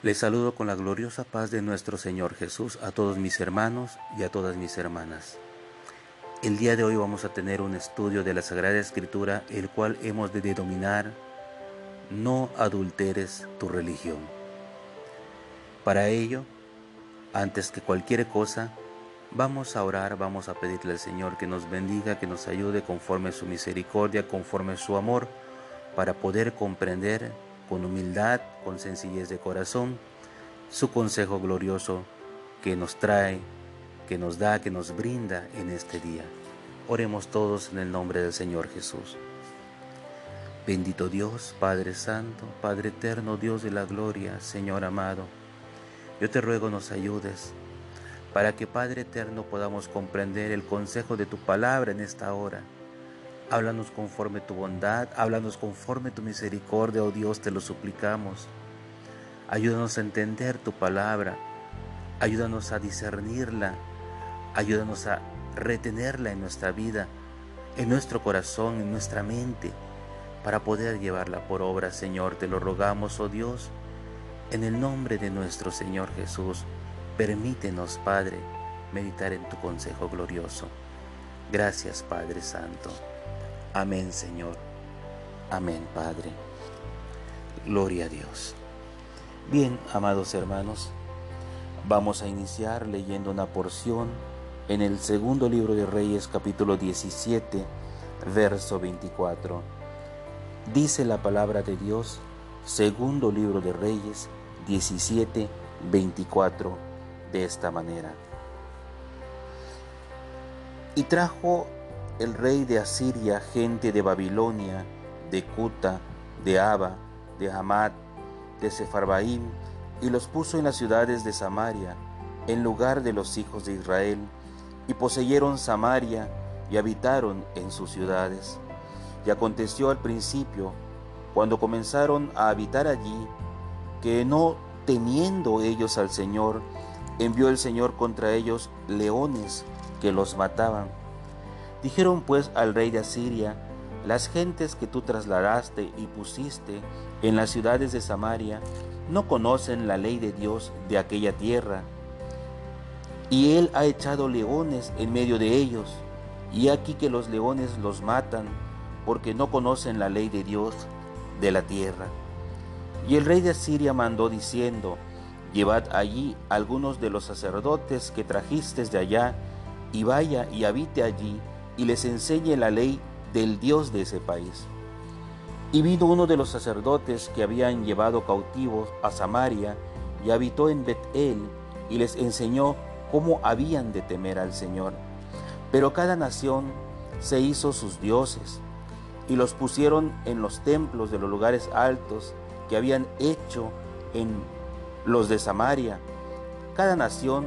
Les saludo con la gloriosa paz de nuestro Señor Jesús a todos mis hermanos y a todas mis hermanas. El día de hoy vamos a tener un estudio de la Sagrada Escritura, el cual hemos de denominar No adulteres tu religión. Para ello, antes que cualquier cosa, vamos a orar, vamos a pedirle al Señor que nos bendiga, que nos ayude conforme su misericordia, conforme su amor, para poder comprender con humildad, con sencillez de corazón, su consejo glorioso que nos trae, que nos da, que nos brinda en este día. Oremos todos en el nombre del Señor Jesús. Bendito Dios, Padre Santo, Padre Eterno, Dios de la Gloria, Señor amado, yo te ruego nos ayudes para que Padre Eterno podamos comprender el consejo de tu palabra en esta hora Háblanos conforme tu bondad, háblanos conforme tu misericordia, oh Dios, te lo suplicamos. Ayúdanos a entender tu palabra, ayúdanos a discernirla, ayúdanos a retenerla en nuestra vida, en nuestro corazón, en nuestra mente, para poder llevarla por obra, Señor. Te lo rogamos, oh Dios, en el nombre de nuestro Señor Jesús. Permítenos, Padre, meditar en tu consejo glorioso. Gracias, Padre Santo. Amén, Señor. Amén, Padre. Gloria a Dios. Bien, amados hermanos, vamos a iniciar leyendo una porción en el segundo libro de Reyes, capítulo 17, verso 24. Dice la palabra de Dios, segundo libro de Reyes, 17, 24, de esta manera. Y trajo el rey de Asiria gente de Babilonia, de Cuta, de Aba, de Hamad, de Sefarbaim, y los puso en las ciudades de Samaria, en lugar de los hijos de Israel, y poseyeron Samaria y habitaron en sus ciudades. Y aconteció al principio, cuando comenzaron a habitar allí, que no temiendo ellos al Señor, envió el Señor contra ellos leones que los mataban Dijeron pues al rey de Asiria, las gentes que tú trasladaste y pusiste en las ciudades de Samaria no conocen la ley de Dios de aquella tierra. Y él ha echado leones en medio de ellos, y aquí que los leones los matan, porque no conocen la ley de Dios de la tierra. Y el rey de Asiria mandó diciendo, Llevad allí algunos de los sacerdotes que trajistes de allá, y vaya y habite allí, y les enseñe la ley del Dios de ese país. Y vino uno de los sacerdotes que habían llevado cautivos a Samaria y habitó en Betel y les enseñó cómo habían de temer al Señor. Pero cada nación se hizo sus dioses y los pusieron en los templos de los lugares altos que habían hecho en los de Samaria, cada nación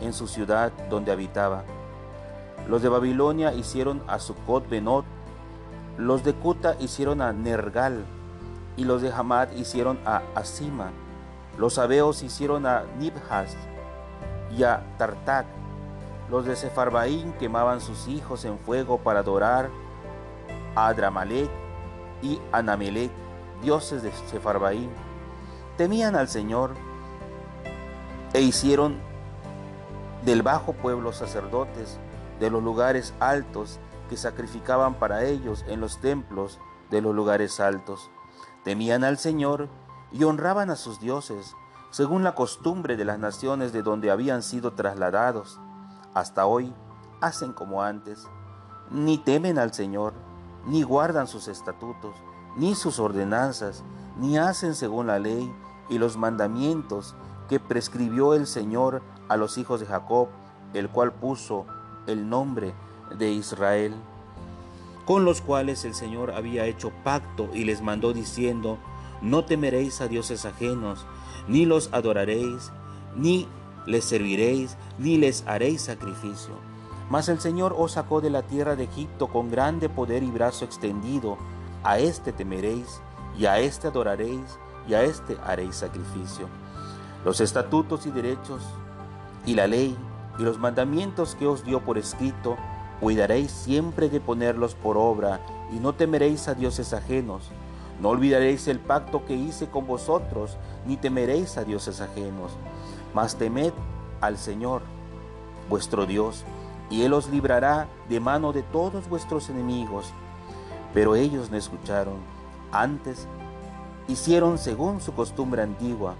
en su ciudad donde habitaba. Los de Babilonia hicieron a Sucot Benot, los de Cuta hicieron a Nergal, y los de Hamad hicieron a Asima. Los abeos hicieron a Nibhas y a Tartak. Los de Sefarbaín quemaban sus hijos en fuego para adorar a Adramalek y Anamelek, dioses de Sefarbaín. Temían al Señor e hicieron del bajo pueblo sacerdotes de los lugares altos que sacrificaban para ellos en los templos de los lugares altos. Temían al Señor y honraban a sus dioses, según la costumbre de las naciones de donde habían sido trasladados. Hasta hoy hacen como antes, ni temen al Señor, ni guardan sus estatutos, ni sus ordenanzas, ni hacen según la ley y los mandamientos que prescribió el Señor a los hijos de Jacob, el cual puso el nombre de Israel, con los cuales el Señor había hecho pacto y les mandó diciendo, no temeréis a dioses ajenos, ni los adoraréis, ni les serviréis, ni les haréis sacrificio. Mas el Señor os sacó de la tierra de Egipto con grande poder y brazo extendido. A éste temeréis, y a éste adoraréis, y a éste haréis sacrificio. Los estatutos y derechos y la ley y los mandamientos que os dio por escrito, cuidaréis siempre de ponerlos por obra, y no temeréis a dioses ajenos, No olvidaréis el pacto que hice con vosotros, ni temeréis a dioses ajenos, mas temed al Señor, vuestro Dios, y Él os librará de mano de todos vuestros enemigos. Pero ellos no escucharon. Antes hicieron según su costumbre antigua.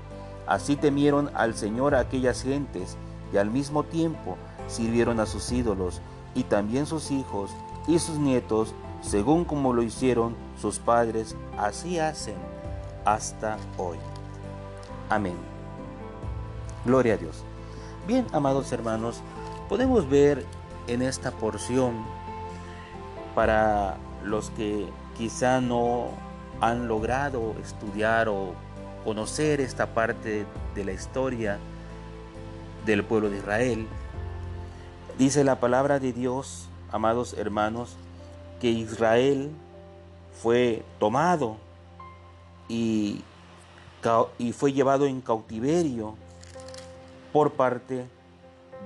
Así temieron al Señor aquellas gentes, y al mismo tiempo sirvieron a sus ídolos, y también sus hijos y sus nietos, según como lo hicieron sus padres, así hacen hasta hoy. Amén. Gloria a Dios. Bien, amados hermanos, podemos ver en esta porción para los que quizá no han logrado estudiar o conocer esta parte de la historia del pueblo de Israel, dice la palabra de Dios, amados hermanos, que Israel fue tomado y, fue llevado en cautiverio por parte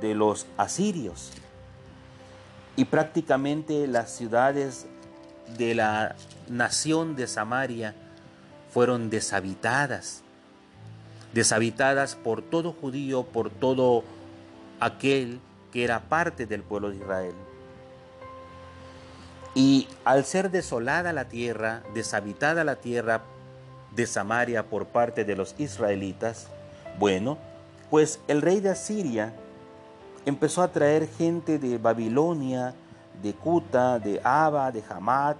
de los asirios. Y prácticamente las ciudades de la nación de Samaria fueron deshabitadas, deshabitadas por todo judío, por todo aquel que era parte del pueblo de Israel. Y al ser desolada la tierra, deshabitada la tierra de Samaria por parte de los israelitas, bueno, pues el rey de Asiria empezó a traer gente de Babilonia, de Cuta, de Aba, de Hamat,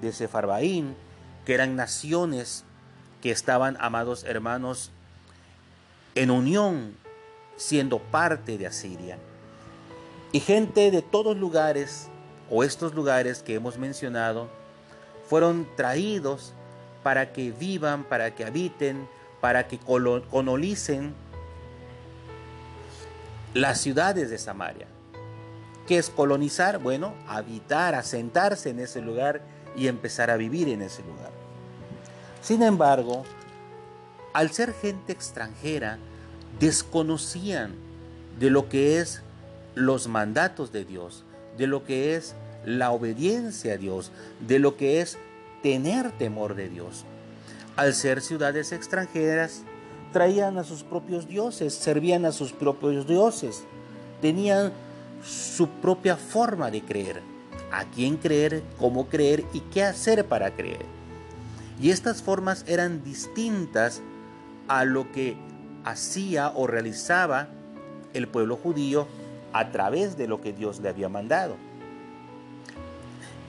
de Sefarbaín, que eran naciones que estaban, amados hermanos, en unión, siendo parte de Asiria. Y gente de todos lugares o estos lugares que hemos mencionado fueron traídos para que vivan, para que habiten, para que colonicen las ciudades de Samaria. ¿Qué es colonizar? Bueno, habitar, asentarse en ese lugar y empezar a vivir en ese lugar. Sin embargo, al ser gente extranjera, desconocían de lo que es los mandatos de Dios, de lo que es la obediencia a Dios, de lo que es tener temor de Dios. Al ser ciudades extranjeras, traían a sus propios dioses, servían a sus propios dioses, tenían su propia forma de creer, a quién creer, cómo creer y qué hacer para creer. Y estas formas eran distintas a lo que hacía o realizaba el pueblo judío a través de lo que Dios le había mandado.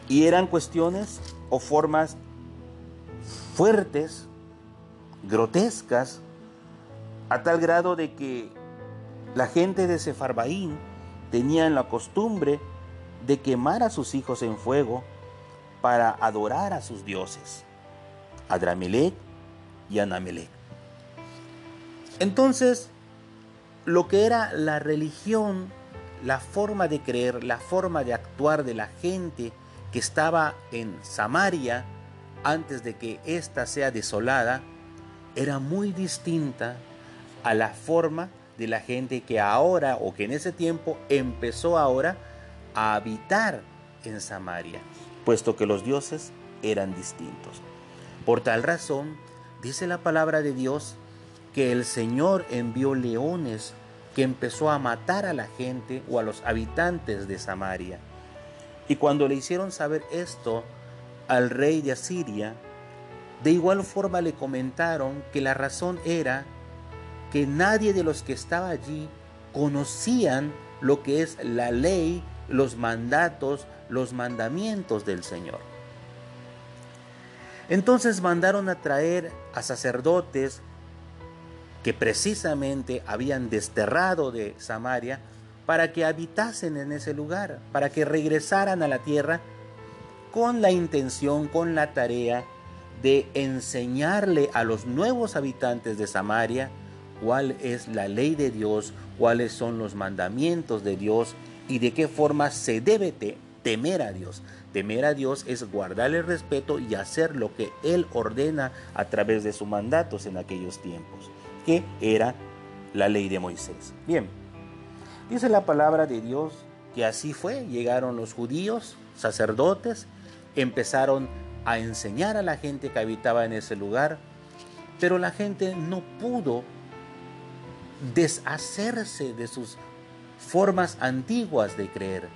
Y eran cuestiones o formas fuertes, grotescas, a tal grado de que la gente de Sefarbaín tenían la costumbre de quemar a sus hijos en fuego para adorar a sus dioses, Adramelech y Anamelech. Entonces, lo que era la religión la forma de creer, la forma de actuar de la gente que estaba en Samaria antes de que ésta sea desolada, era muy distinta a la forma de la gente que ahora o que en ese tiempo empezó ahora a habitar en Samaria, puesto que los dioses eran distintos. Por tal razón, dice la palabra de Dios que el Señor envió leones que empezó a matar a la gente o a los habitantes de Samaria. Y cuando le hicieron saber esto al rey de Asiria, de igual forma le comentaron que la razón era que nadie de los que estaba allí conocían lo que es la ley, los mandatos, los mandamientos del Señor. Entonces mandaron a traer a sacerdotes, que precisamente habían desterrado de Samaria para que habitasen en ese lugar, para que regresaran a la tierra con la intención, con la tarea de enseñarle a los nuevos habitantes de Samaria cuál es la ley de Dios, cuáles son los mandamientos de Dios y de qué forma se debe temer a Dios. Temer a Dios es guardar el respeto y hacer lo que Él ordena a través de sus mandatos en aquellos tiempos que era la ley de Moisés. Bien, dice la palabra de Dios que así fue, llegaron los judíos, sacerdotes, empezaron a enseñar a la gente que habitaba en ese lugar, pero la gente no pudo deshacerse de sus formas antiguas de creer.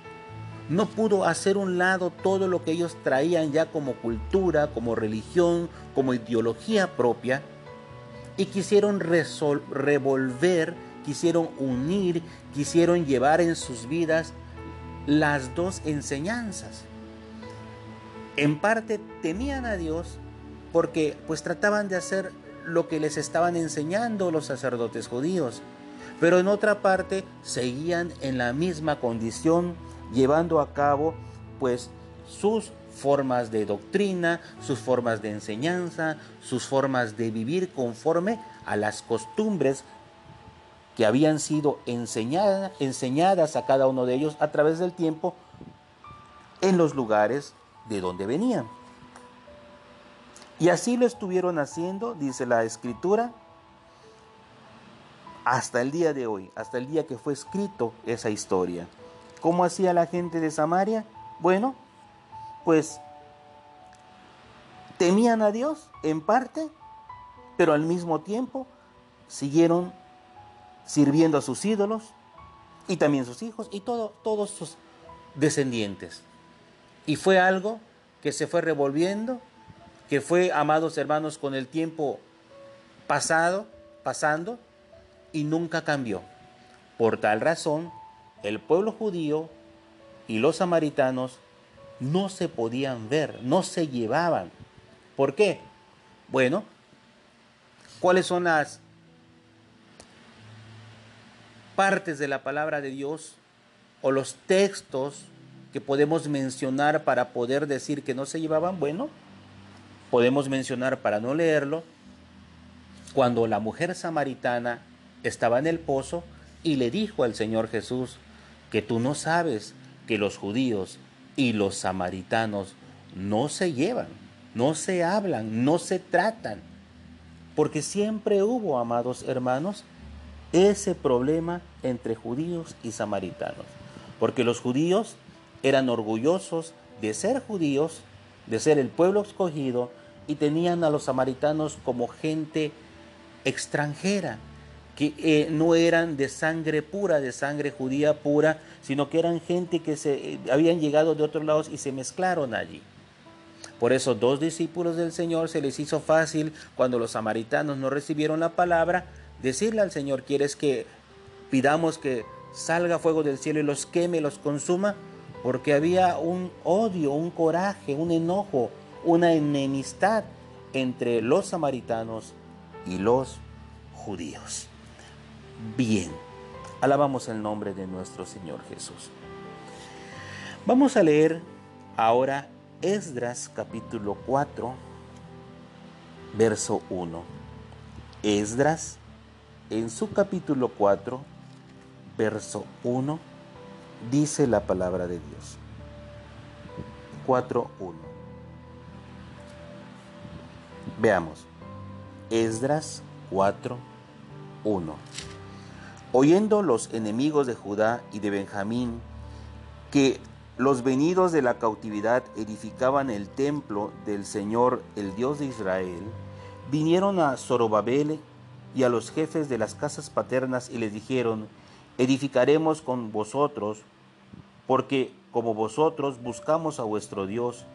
No pudo hacer un lado todo lo que ellos traían ya como cultura, como religión, como ideología propia, y quisieron revolver, quisieron unir, quisieron llevar en sus vidas las dos enseñanzas. En parte temían a Dios porque pues trataban de hacer lo que les estaban enseñando los sacerdotes judíos, pero en otra parte seguían en la misma condición llevando a cabo pues sus formas de doctrina, sus formas de enseñanza, sus formas de vivir conforme a las costumbres que habían sido enseñadas a cada uno de ellos a través del tiempo en los lugares de donde venían. Y así lo estuvieron haciendo, dice la escritura, hasta el día de hoy, hasta el día que fue escrito esa historia. ¿Cómo hacía la gente de Samaria? Bueno, pues temían a Dios en parte, pero al mismo tiempo siguieron sirviendo a sus ídolos y también sus hijos y todo, todos sus descendientes. Y fue algo que se fue revolviendo, que fue, amados hermanos, con el tiempo pasado, pasando, y nunca cambió. Por tal razón, el pueblo judío y los samaritanos no se podían ver, no se llevaban. ¿Por qué? Bueno, ¿cuáles son las partes de la palabra de Dios o los textos que podemos mencionar para poder decir que no se llevaban? Bueno, podemos mencionar para no leerlo, cuando la mujer samaritana estaba en el pozo y le dijo al Señor Jesús que tú no sabes que los judíos y los samaritanos no se llevan, no se hablan, no se tratan, porque siempre hubo, amados hermanos, ese problema entre judíos y samaritanos, porque los judíos eran orgullosos de ser judíos, de ser el pueblo escogido, y tenían a los samaritanos como gente extranjera, que eh, no eran de sangre pura, de sangre judía pura, sino que eran gente que se eh, habían llegado de otros lados y se mezclaron allí. Por eso dos discípulos del Señor se les hizo fácil cuando los samaritanos no recibieron la palabra, decirle al Señor, ¿quieres que pidamos que salga fuego del cielo y los queme, los consuma? Porque había un odio, un coraje, un enojo, una enemistad entre los samaritanos y los judíos bien. Alabamos el nombre de nuestro Señor Jesús. Vamos a leer ahora Esdras capítulo 4, verso 1. Esdras en su capítulo 4, verso 1, dice la palabra de Dios. 4.1. Veamos. Esdras 4.1. Oyendo los enemigos de Judá y de Benjamín que los venidos de la cautividad edificaban el templo del Señor, el Dios de Israel, vinieron a Zorobabel y a los jefes de las casas paternas y les dijeron, edificaremos con vosotros, porque como vosotros buscamos a vuestro Dios,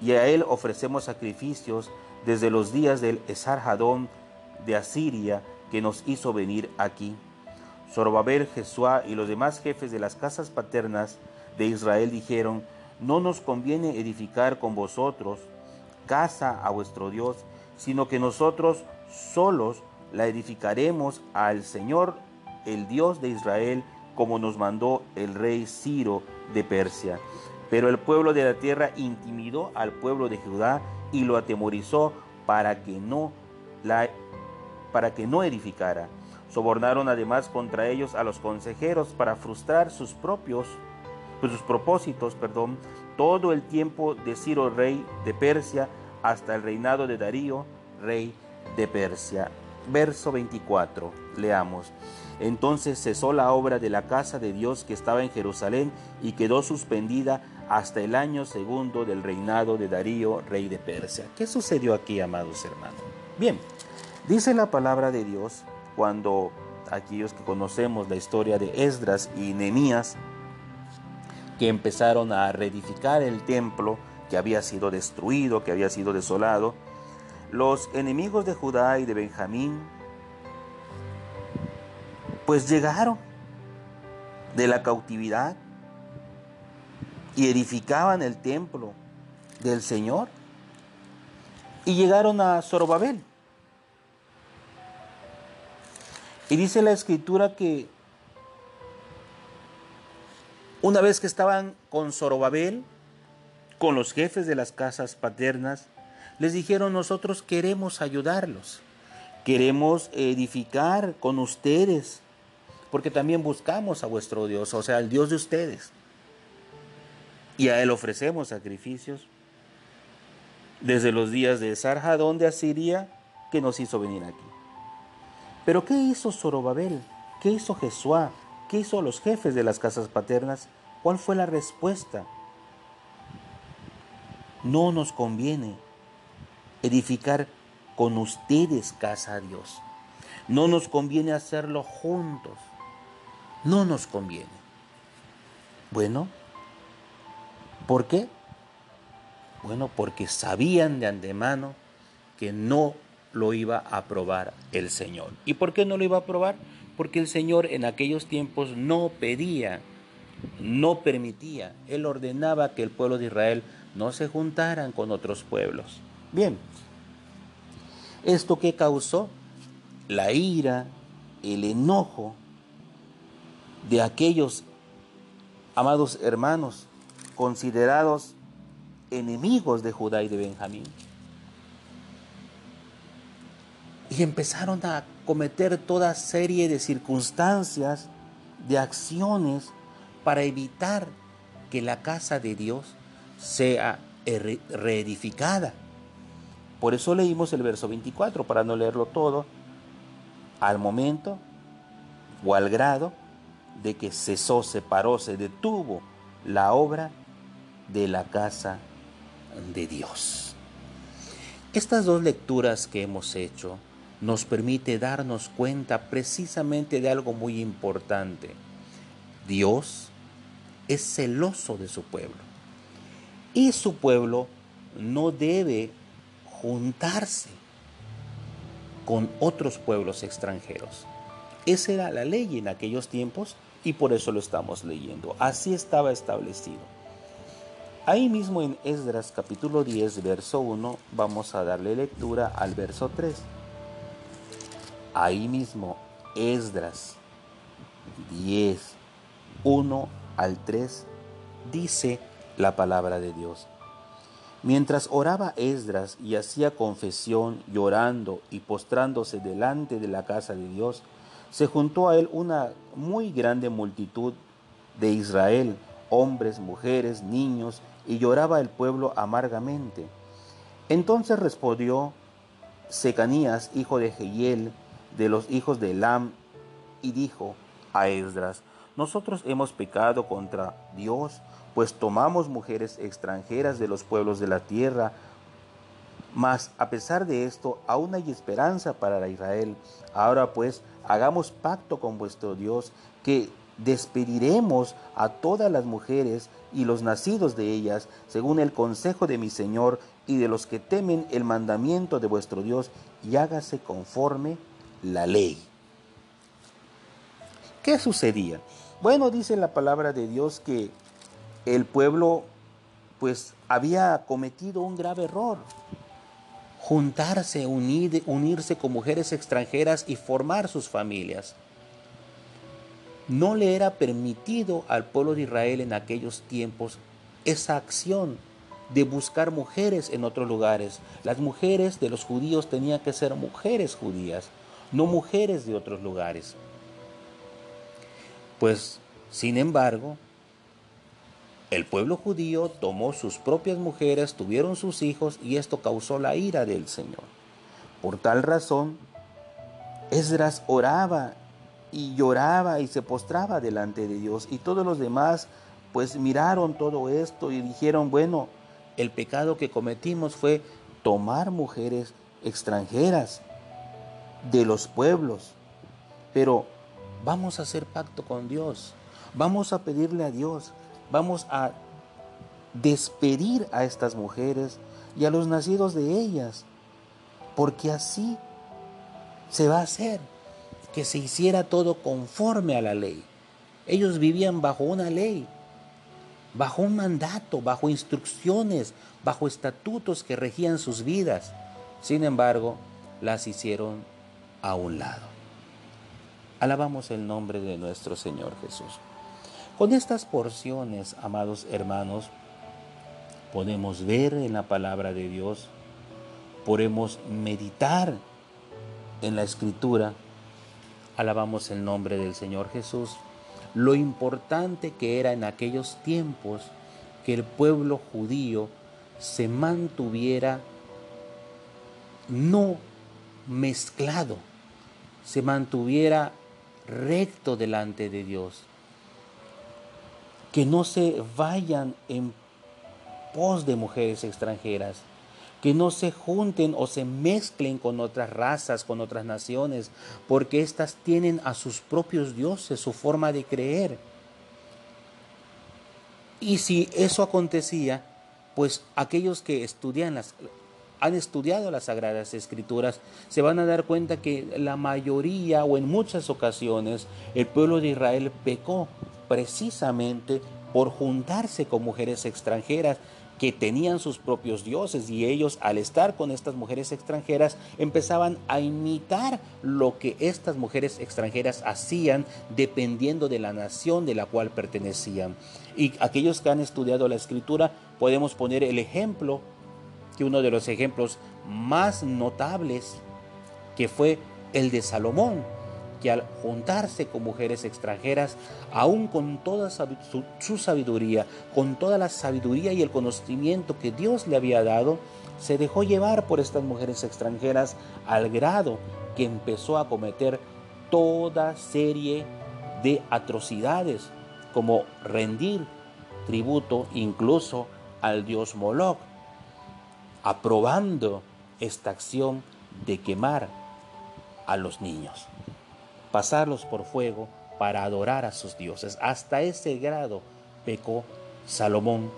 y a él ofrecemos sacrificios desde los días del Esarhadón de Asiria que nos hizo venir aquí. Zorobabel, Jesuá y los demás jefes de las casas paternas de Israel dijeron, no nos conviene edificar con vosotros casa a vuestro Dios, sino que nosotros solos la edificaremos al Señor, el Dios de Israel, como nos mandó el rey Ciro de Persia. Pero el pueblo de la tierra intimidó al pueblo de Judá y lo atemorizó para que no la para que no edificara. Sobornaron además contra ellos a los consejeros para frustrar sus propios pues, sus propósitos, perdón, todo el tiempo de Ciro rey de Persia hasta el reinado de Darío rey de Persia. Verso 24, leamos. Entonces cesó la obra de la casa de Dios que estaba en Jerusalén y quedó suspendida hasta el año segundo del reinado de Darío, rey de Persia. ¿Qué sucedió aquí, amados hermanos? Bien, dice la palabra de Dios cuando aquellos que conocemos la historia de Esdras y Nehemías, que empezaron a reedificar el templo que había sido destruido, que había sido desolado, los enemigos de Judá y de Benjamín, pues llegaron de la cautividad y edificaban el templo del Señor. Y llegaron a Zorobabel. Y dice la escritura que una vez que estaban con Zorobabel, con los jefes de las casas paternas, les dijeron nosotros queremos ayudarlos, queremos edificar con ustedes, porque también buscamos a vuestro Dios, o sea, el Dios de ustedes y a él ofrecemos sacrificios. Desde los días de Sarjadón de Asiria, que nos hizo venir aquí. Pero ¿qué hizo Zorobabel? ¿Qué hizo Jesuá? ¿Qué hizo los jefes de las casas paternas? ¿Cuál fue la respuesta? No nos conviene edificar con ustedes casa a Dios. No nos conviene hacerlo juntos. No nos conviene. Bueno, ¿Por qué? Bueno, porque sabían de antemano que no lo iba a aprobar el Señor. ¿Y por qué no lo iba a aprobar? Porque el Señor en aquellos tiempos no pedía, no permitía, Él ordenaba que el pueblo de Israel no se juntaran con otros pueblos. Bien, ¿esto qué causó? La ira, el enojo de aquellos amados hermanos considerados enemigos de Judá y de Benjamín. Y empezaron a cometer toda serie de circunstancias, de acciones para evitar que la casa de Dios sea reedificada. Por eso leímos el verso 24, para no leerlo todo, al momento o al grado de que cesó, se paró, se detuvo la obra de la casa de Dios. Estas dos lecturas que hemos hecho nos permite darnos cuenta precisamente de algo muy importante. Dios es celoso de su pueblo y su pueblo no debe juntarse con otros pueblos extranjeros. Esa era la ley en aquellos tiempos y por eso lo estamos leyendo. Así estaba establecido. Ahí mismo en Esdras capítulo 10, verso 1, vamos a darle lectura al verso 3. Ahí mismo, Esdras 10, 1 al 3, dice la palabra de Dios. Mientras oraba Esdras y hacía confesión, llorando y postrándose delante de la casa de Dios, se juntó a él una muy grande multitud de Israel, hombres, mujeres, niños, y lloraba el pueblo amargamente. Entonces respondió Secanías, hijo de Jehiel, de los hijos de Elam, y dijo a Esdras, nosotros hemos pecado contra Dios, pues tomamos mujeres extranjeras de los pueblos de la tierra, mas a pesar de esto, aún hay esperanza para Israel. Ahora pues, hagamos pacto con vuestro Dios, que despediremos a todas las mujeres y los nacidos de ellas, según el consejo de mi Señor y de los que temen el mandamiento de vuestro Dios, y hágase conforme la ley. ¿Qué sucedía? Bueno, dice la palabra de Dios que el pueblo pues había cometido un grave error. Juntarse, unir, unirse con mujeres extranjeras y formar sus familias no le era permitido al pueblo de Israel en aquellos tiempos esa acción de buscar mujeres en otros lugares. Las mujeres de los judíos tenían que ser mujeres judías, no mujeres de otros lugares. Pues, sin embargo, el pueblo judío tomó sus propias mujeres, tuvieron sus hijos y esto causó la ira del Señor. Por tal razón, Esdras oraba y lloraba y se postraba delante de Dios y todos los demás pues miraron todo esto y dijeron, bueno, el pecado que cometimos fue tomar mujeres extranjeras de los pueblos. Pero vamos a hacer pacto con Dios. Vamos a pedirle a Dios. Vamos a despedir a estas mujeres y a los nacidos de ellas. Porque así se va a hacer. Que se hiciera todo conforme a la ley. Ellos vivían bajo una ley, bajo un mandato, bajo instrucciones, bajo estatutos que regían sus vidas. Sin embargo, las hicieron a un lado. Alabamos el nombre de nuestro Señor Jesús. Con estas porciones, amados hermanos, podemos ver en la palabra de Dios, podemos meditar en la escritura. Alabamos el nombre del Señor Jesús. Lo importante que era en aquellos tiempos que el pueblo judío se mantuviera no mezclado, se mantuviera recto delante de Dios. Que no se vayan en pos de mujeres extranjeras, que no se junten o se mezclen con otras razas, con otras naciones, porque éstas tienen a sus propios dioses, su forma de creer. Y si eso acontecía, pues aquellos que estudian las, han estudiado las Sagradas Escrituras, se van a dar cuenta que la mayoría o en muchas ocasiones el pueblo de Israel pecó precisamente por juntarse con mujeres extranjeras que tenían sus propios dioses y ellos al estar con estas mujeres extranjeras empezaban a imitar lo que estas mujeres extranjeras hacían dependiendo de la nación de la cual pertenecían. Y aquellos que han estudiado la escritura podemos poner el ejemplo uno de los ejemplos más notables que fue el de Salomón, que al juntarse con mujeres extranjeras, aún con toda su, sabiduría, con toda la sabiduría y el conocimiento que Dios le había dado, se dejó llevar por estas mujeres extranjeras al grado que empezó a cometer toda serie de atrocidades, como rendir tributo incluso al dios Moloch, aprobando esta acción de quemar a los niños, pasarlos por fuego para adorar a sus dioses. Hasta ese grado pecó Salomón,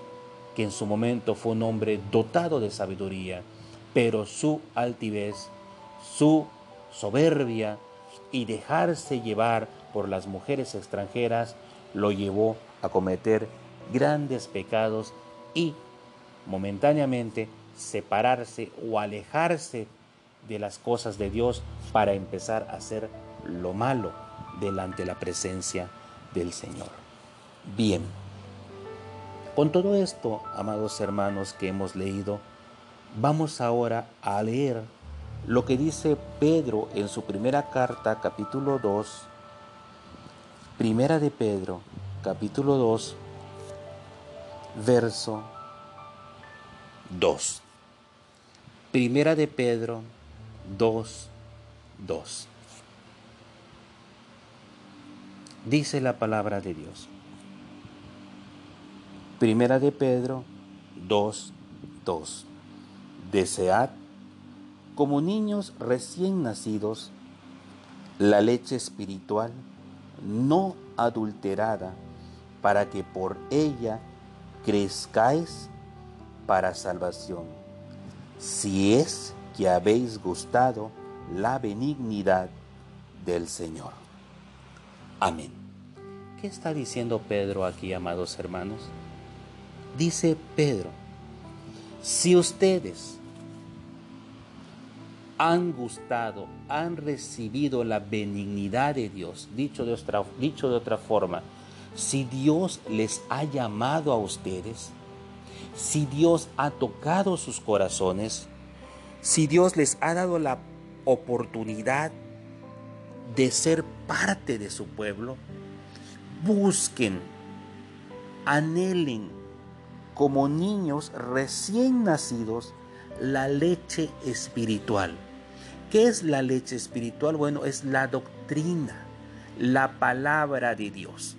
que en su momento fue un hombre dotado de sabiduría, pero su altivez, su soberbia y dejarse llevar por las mujeres extranjeras lo llevó a cometer grandes pecados y momentáneamente separarse o alejarse de las cosas de Dios para empezar a hacer lo malo delante de la presencia del Señor. Bien, con todo esto, amados hermanos que hemos leído, vamos ahora a leer lo que dice Pedro en su primera carta, capítulo 2, primera de Pedro, capítulo 2, verso 2. Primera de Pedro 2, 2. Dice la palabra de Dios. Primera de Pedro 2, 2. Desead, como niños recién nacidos, la leche espiritual no adulterada, para que por ella crezcáis para salvación, si es que habéis gustado la benignidad del Señor. Amén. ¿Qué está diciendo Pedro aquí, amados hermanos? Dice Pedro, si ustedes han gustado, han recibido la benignidad de Dios, dicho de otra, dicho de otra forma, si Dios les ha llamado a ustedes, si Dios ha tocado sus corazones, si Dios les ha dado la oportunidad de ser parte de su pueblo, busquen, anhelen como niños recién nacidos la leche espiritual. ¿Qué es la leche espiritual? Bueno, es la doctrina, la palabra de Dios.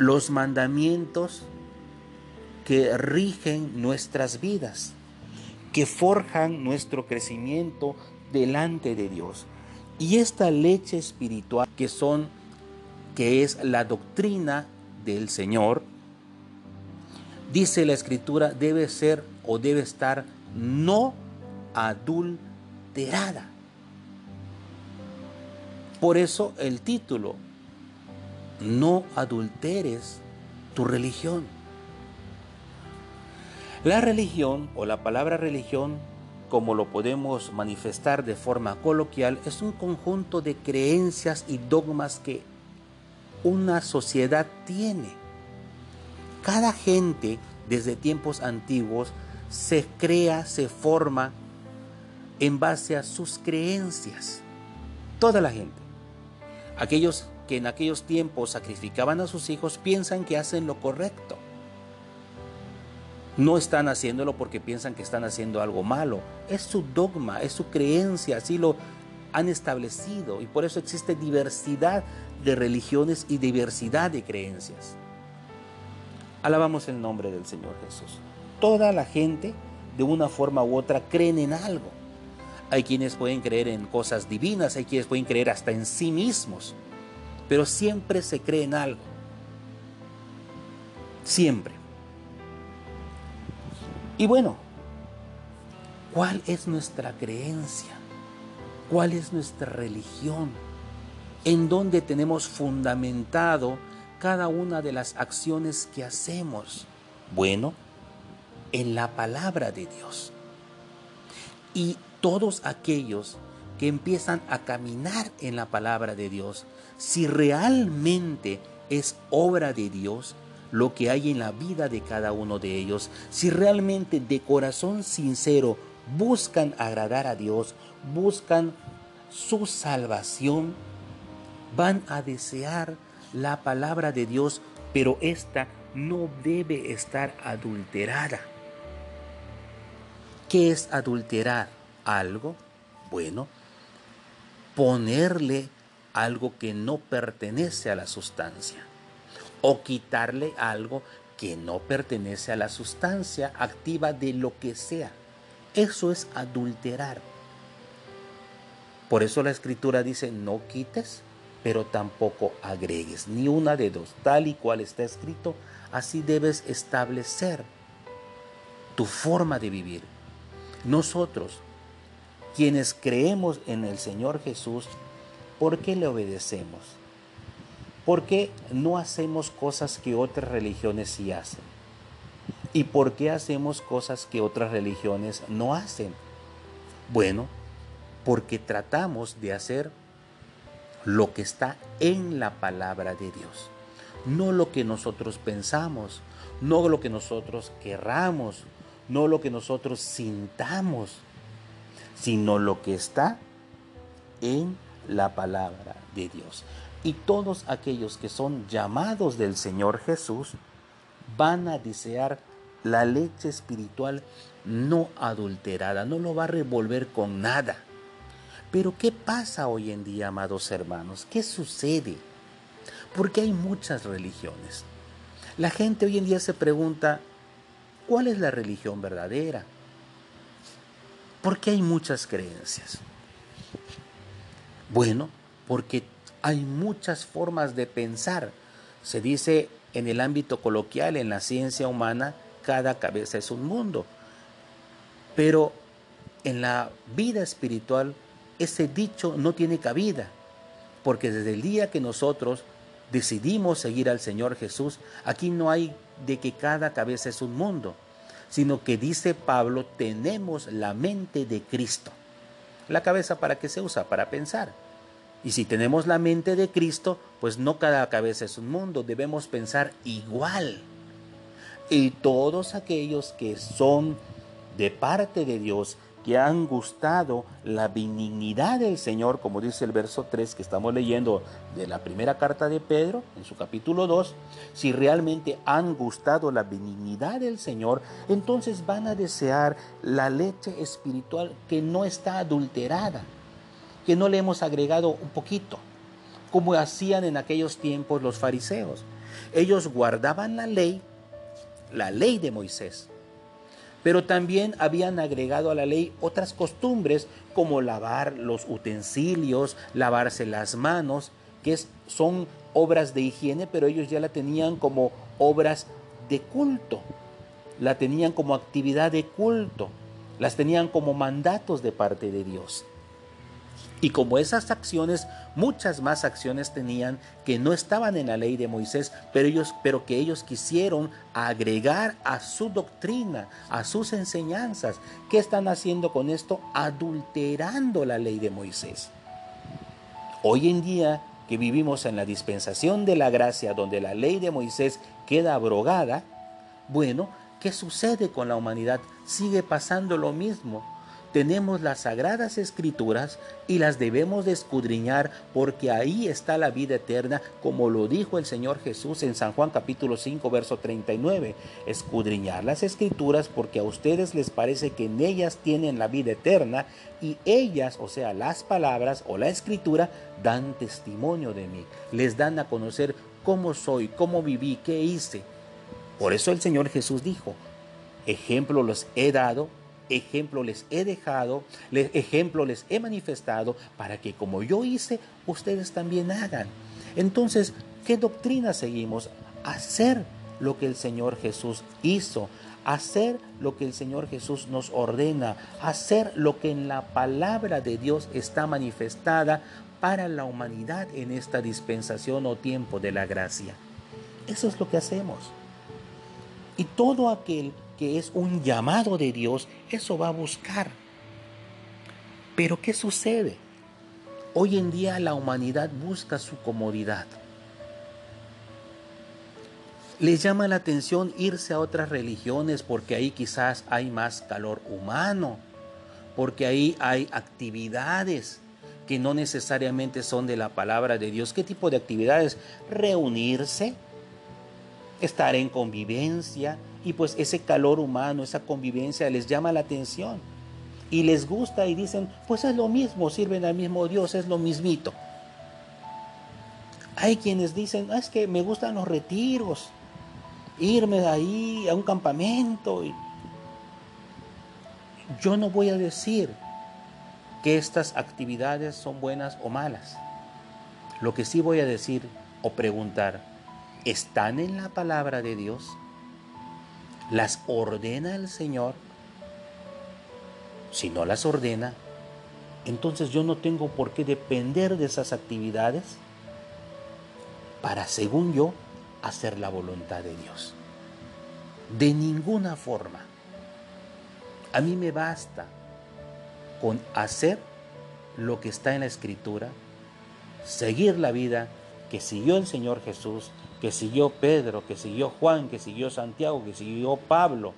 los mandamientos que rigen nuestras vidas, que forjan nuestro crecimiento delante de Dios. Y esta leche espiritual que son que es la doctrina del Señor, dice la escritura, debe ser o debe estar no adulterada. Por eso el título, no adulteres tu religión. La religión o la palabra religión, como lo podemos manifestar de forma coloquial, es un conjunto de creencias y dogmas que una sociedad tiene. Cada gente desde tiempos antiguos se crea, se forma en base a sus creencias. Toda la gente. Aquellos que en aquellos tiempos sacrificaban a sus hijos piensan que hacen lo correcto. No están haciéndolo porque piensan que están haciendo algo malo. Es su dogma, es su creencia, así lo han establecido y por eso existe diversidad de religiones y diversidad de creencias. Alabamos el nombre del Señor Jesús. Toda la gente, de una forma u otra, creen en algo. Hay quienes pueden creer en cosas divinas, hay quienes pueden creer hasta en sí mismos, pero siempre se cree en algo. Siempre. Y bueno, ¿cuál es nuestra creencia? ¿Cuál es nuestra religión? ¿En dónde tenemos fundamentado cada una de las acciones que hacemos? Bueno, en la palabra de Dios. Y todos aquellos que empiezan a caminar en la palabra de Dios, si realmente es obra de Dios lo que hay en la vida de cada uno de ellos, si realmente de corazón sincero buscan agradar a Dios, buscan su salvación, van a desear la palabra de Dios, pero esta no debe estar adulterada. ¿Qué es adulterar algo? Bueno, ponerle algo que no pertenece a la sustancia o quitarle algo que no pertenece a la sustancia activa de lo que sea. Eso es adulterar. Por eso la escritura dice, no quites, pero tampoco agregues, ni una de dos, tal y cual está escrito, así debes establecer tu forma de vivir. Nosotros, quienes creemos en el Señor Jesús, ¿por qué le obedecemos? ¿Por qué no hacemos cosas que otras religiones sí hacen? ¿Y por qué hacemos cosas que otras religiones no hacen? Bueno, porque tratamos de hacer lo que está en la palabra de Dios, no lo que nosotros pensamos, no lo que nosotros querramos, no lo que nosotros sintamos, sino lo que está en la palabra de Dios. Y todos aquellos que son llamados del Señor Jesús van a desear la leche espiritual no adulterada, no lo va a revolver con nada. Pero ¿qué pasa hoy en día, amados hermanos? ¿Qué sucede? Porque hay muchas religiones. La gente hoy en día se pregunta, ¿Cuál es la religión verdadera? Porque hay muchas creencias. Bueno, porque hay muchas formas de pensar. Se dice en el ámbito coloquial, en la ciencia humana, cada cabeza es un mundo. Pero en la vida espiritual, ese dicho no tiene cabida, porque desde el día que nosotros decidimos seguir al Señor Jesús, aquí no hay de que cada cabeza es un mundo, sino que dice Pablo, tenemos la mente de Cristo. La cabeza para qué se usa? Para pensar. Y si tenemos la mente de Cristo, pues no cada cabeza es un mundo, debemos pensar igual. Y todos aquellos que son de parte de Dios, que han gustado la benignidad del Señor, como dice el verso 3 que estamos leyendo de la primera carta de Pedro, en su capítulo 2, si realmente han gustado la benignidad del Señor, entonces van a desear la leche espiritual que no está adulterada, que no le hemos agregado un poquito, como hacían en aquellos tiempos los fariseos. Ellos guardaban la ley, la ley de Moisés, pero también habían agregado a la ley otras costumbres como lavar los utensilios, lavarse las manos, que son obras de higiene, pero ellos ya la tenían como obras de culto, la tenían como actividad de culto, las tenían como mandatos de parte de Dios. Y como esas acciones, muchas más acciones tenían que no estaban en la ley de Moisés, pero, ellos, pero que ellos quisieron agregar a su doctrina, a sus enseñanzas. ¿Qué están haciendo con esto? Adulterando la ley de Moisés. Hoy en día que vivimos en la dispensación de la gracia, donde la ley de Moisés queda abrogada, bueno, ¿qué sucede con la humanidad? Sigue pasando lo mismo tenemos las sagradas escrituras y las debemos de escudriñar porque ahí está la vida eterna, como lo dijo el Señor Jesús en San Juan capítulo 5, verso 39. Escudriñar las escrituras porque a ustedes les parece que en ellas tienen la vida eterna y ellas, o sea, las palabras o la escritura, dan testimonio de mí, les dan a conocer cómo soy, cómo viví, qué hice. Por eso el Señor Jesús dijo, ejemplo los he dado ejemplo les he dejado, ejemplo les he manifestado, para que como yo hice, ustedes también hagan. Entonces, ¿qué doctrina seguimos? Hacer lo que el Señor Jesús hizo, hacer lo que el Señor Jesús nos ordena, hacer lo que en la palabra de Dios está manifestada para la humanidad en esta dispensación o tiempo de la gracia. Eso es lo que hacemos. Y todo aquel que es un llamado de Dios, eso va a buscar. Pero ¿qué sucede? Hoy en día la humanidad busca su comodidad. Les llama la atención irse a otras religiones porque ahí quizás hay más calor humano, porque ahí hay actividades que no necesariamente son de la palabra de Dios. ¿Qué tipo de actividades? Reunirse, estar en convivencia, y pues ese calor humano, esa convivencia les llama la atención y les gusta y dicen, pues es lo mismo, sirven al mismo Dios, es lo mismito. Hay quienes dicen, ah, es que me gustan los retiros, irme de ahí a un campamento. Yo no voy a decir que estas actividades son buenas o malas. Lo que sí voy a decir o preguntar, ¿están en la palabra de Dios? Las ordena el Señor, si no las ordena, entonces yo no tengo por qué depender de esas actividades para, según yo, hacer la voluntad de Dios. De ninguna forma. A mí me basta con hacer lo que está en la Escritura, seguir la vida que siguió el Señor Jesús, que siguió Pedro, que siguió Juan, que siguió Santiago, que siguió Pablo,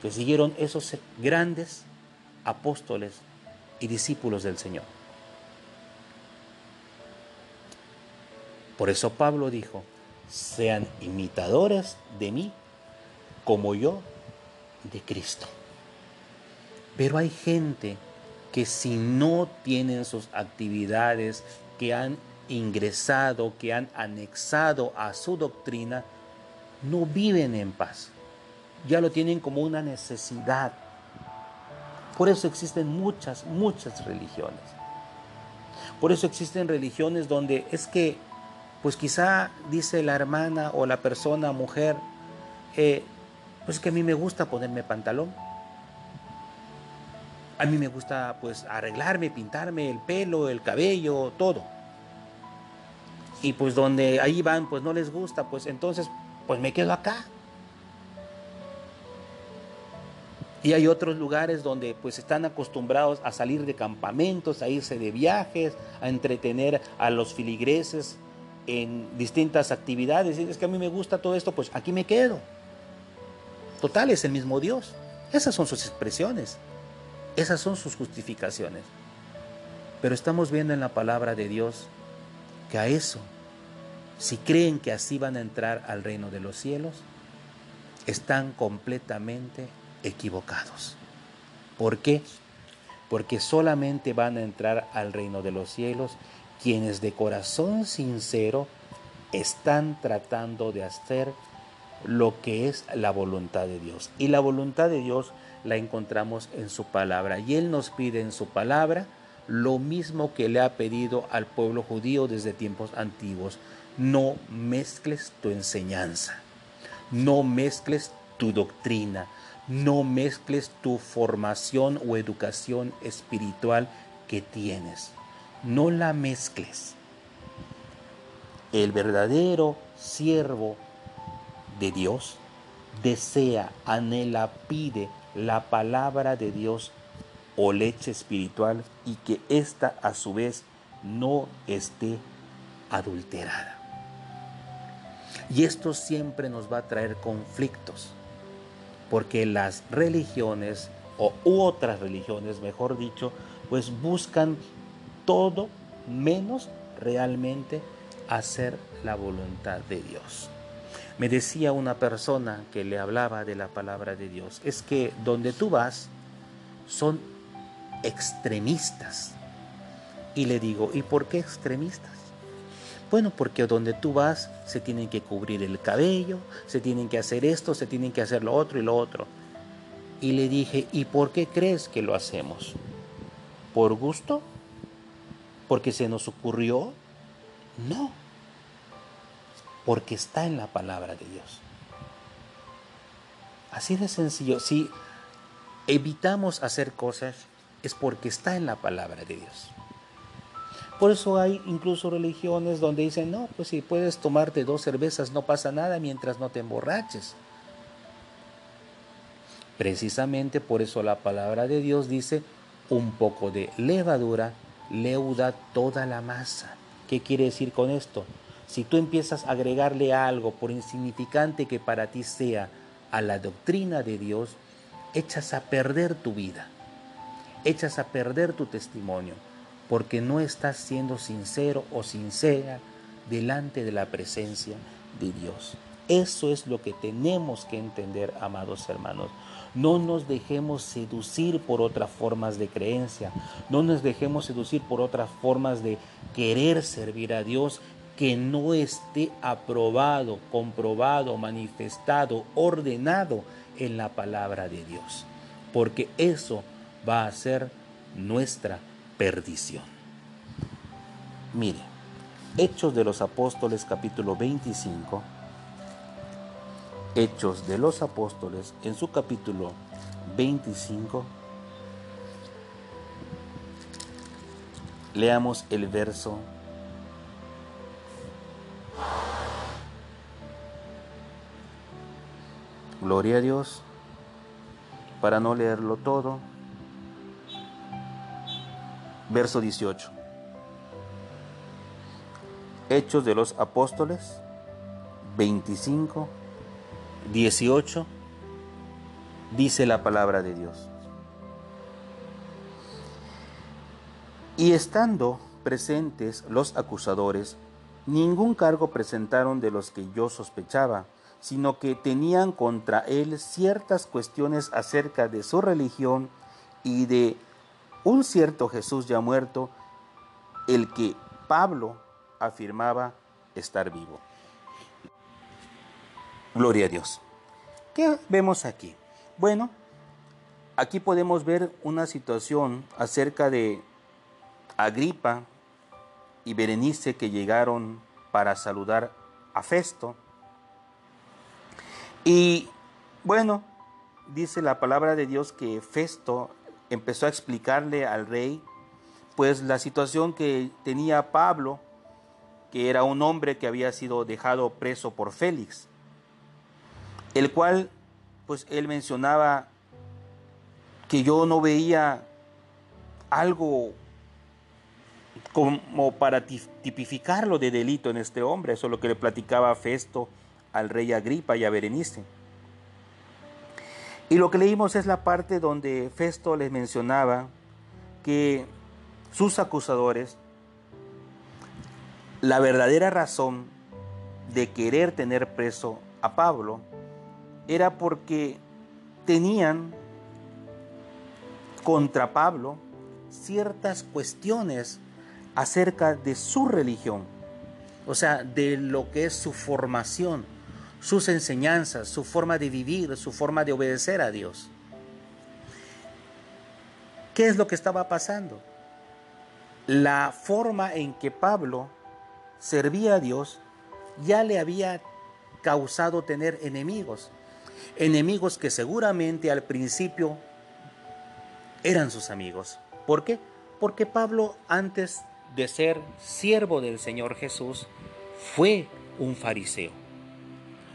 que siguieron esos grandes apóstoles y discípulos del Señor. Por eso Pablo dijo, sean imitadores de mí como yo de Cristo. Pero hay gente que si no tienen sus actividades que han ingresado, que han anexado a su doctrina, no viven en paz. Ya lo tienen como una necesidad. Por eso existen muchas, muchas religiones. Por eso existen religiones donde es que, pues quizá dice la hermana o la persona, mujer, eh, pues que a mí me gusta ponerme pantalón. A mí me gusta pues arreglarme, pintarme el pelo, el cabello, todo y pues donde ahí van pues no les gusta, pues entonces pues me quedo acá. Y hay otros lugares donde pues están acostumbrados a salir de campamentos, a irse de viajes, a entretener a los filigreses en distintas actividades. Es que a mí me gusta todo esto, pues aquí me quedo. Total, es el mismo Dios. Esas son sus expresiones. Esas son sus justificaciones. Pero estamos viendo en la palabra de Dios que a eso si creen que así van a entrar al reino de los cielos, están completamente equivocados. ¿Por qué? Porque solamente van a entrar al reino de los cielos quienes de corazón sincero están tratando de hacer lo que es la voluntad de Dios. Y la voluntad de Dios la encontramos en su palabra. Y Él nos pide en su palabra lo mismo que le ha pedido al pueblo judío desde tiempos antiguos. No mezcles tu enseñanza, no mezcles tu doctrina, no mezcles tu formación o educación espiritual que tienes. No la mezcles. El verdadero siervo de Dios desea, anhela, pide la palabra de Dios o leche espiritual y que ésta a su vez no esté adulterada. Y esto siempre nos va a traer conflictos, porque las religiones, o otras religiones, mejor dicho, pues buscan todo menos realmente hacer la voluntad de Dios. Me decía una persona que le hablaba de la palabra de Dios, es que donde tú vas son extremistas. Y le digo, ¿y por qué extremistas? Bueno, porque donde tú vas se tienen que cubrir el cabello, se tienen que hacer esto, se tienen que hacer lo otro y lo otro. Y le dije, ¿y por qué crees que lo hacemos? ¿Por gusto? ¿Porque se nos ocurrió? No, porque está en la palabra de Dios. Así de sencillo, si evitamos hacer cosas es porque está en la palabra de Dios. Por eso hay incluso religiones donde dicen, no, pues si puedes tomarte dos cervezas no pasa nada mientras no te emborraches. Precisamente por eso la palabra de Dios dice, un poco de levadura leuda toda la masa. ¿Qué quiere decir con esto? Si tú empiezas a agregarle algo, por insignificante que para ti sea, a la doctrina de Dios, echas a perder tu vida echas a perder tu testimonio porque no estás siendo sincero o sincera delante de la presencia de Dios. Eso es lo que tenemos que entender, amados hermanos. No nos dejemos seducir por otras formas de creencia. No nos dejemos seducir por otras formas de querer servir a Dios que no esté aprobado, comprobado, manifestado, ordenado en la palabra de Dios. Porque eso va a ser nuestra perdición. Mire, Hechos de los Apóstoles capítulo 25, Hechos de los Apóstoles en su capítulo 25, leamos el verso Gloria a Dios, para no leerlo todo, verso 18. Hechos de los Apóstoles 25, 18, dice la palabra de Dios. Y estando presentes los acusadores, ningún cargo presentaron de los que yo sospechaba, sino que tenían contra él ciertas cuestiones acerca de su religión y de un cierto Jesús ya muerto, el que Pablo afirmaba estar vivo. Gloria a Dios. ¿Qué vemos aquí? Bueno, aquí podemos ver una situación acerca de Agripa y Berenice que llegaron para saludar a Festo. Y bueno, dice la palabra de Dios que Festo empezó a explicarle al rey pues la situación que tenía Pablo, que era un hombre que había sido dejado preso por Félix, el cual pues él mencionaba que yo no veía algo como para tipificarlo de delito en este hombre, eso es lo que le platicaba Festo al rey Agripa y a Berenice. Y lo que leímos es la parte donde Festo les mencionaba que sus acusadores, la verdadera razón de querer tener preso a Pablo era porque tenían contra Pablo ciertas cuestiones acerca de su religión. o sea, de lo que es su formación, sus enseñanzas, su forma de vivir, su forma de obedecer a Dios. ¿Qué es lo que estaba pasando? La forma en que Pablo servía a Dios ya le había causado tener enemigos, enemigos que seguramente al principio eran sus amigos. ¿Por qué? Porque Pablo antes de ser siervo del Señor Jesús fue un fariseo.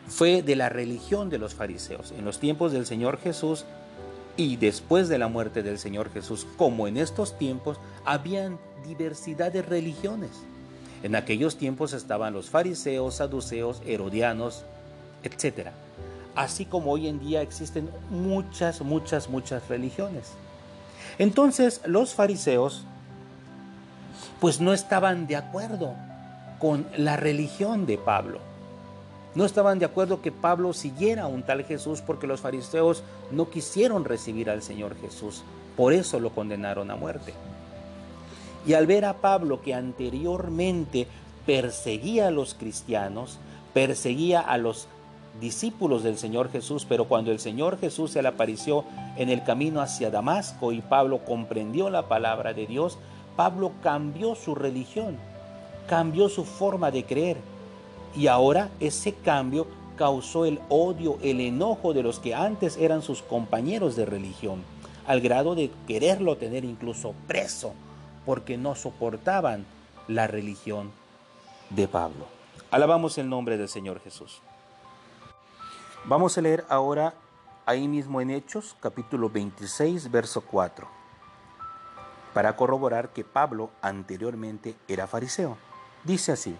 Fue de la religión de los fariseos. En los tiempos del Señor Jesús y después de la muerte del Señor Jesús, como en estos tiempos, habían diversidad de religiones. En aquellos tiempos estaban los fariseos, saduceos, herodianos, etc. Así como hoy en día existen muchas, muchas, muchas religiones. Entonces los fariseos pues no estaban de acuerdo con la religión de Pablo. No estaban de acuerdo que Pablo siguiera a un tal Jesús porque los fariseos no quisieron recibir al Señor Jesús. Por eso lo condenaron a muerte. Y al ver a Pablo que anteriormente perseguía a los cristianos, perseguía a los discípulos del Señor Jesús, pero cuando el Señor Jesús se le apareció en el camino hacia Damasco y Pablo comprendió la palabra de Dios, Pablo cambió su religión, cambió su forma de creer. Y ahora ese cambio causó el odio, el enojo de los que antes eran sus compañeros de religión, al grado de quererlo tener incluso preso, porque no soportaban la religión de Pablo. Alabamos el nombre del Señor Jesús. Vamos a leer ahora ahí mismo en Hechos, capítulo 26, verso 4 para corroborar que Pablo anteriormente era fariseo. Dice así,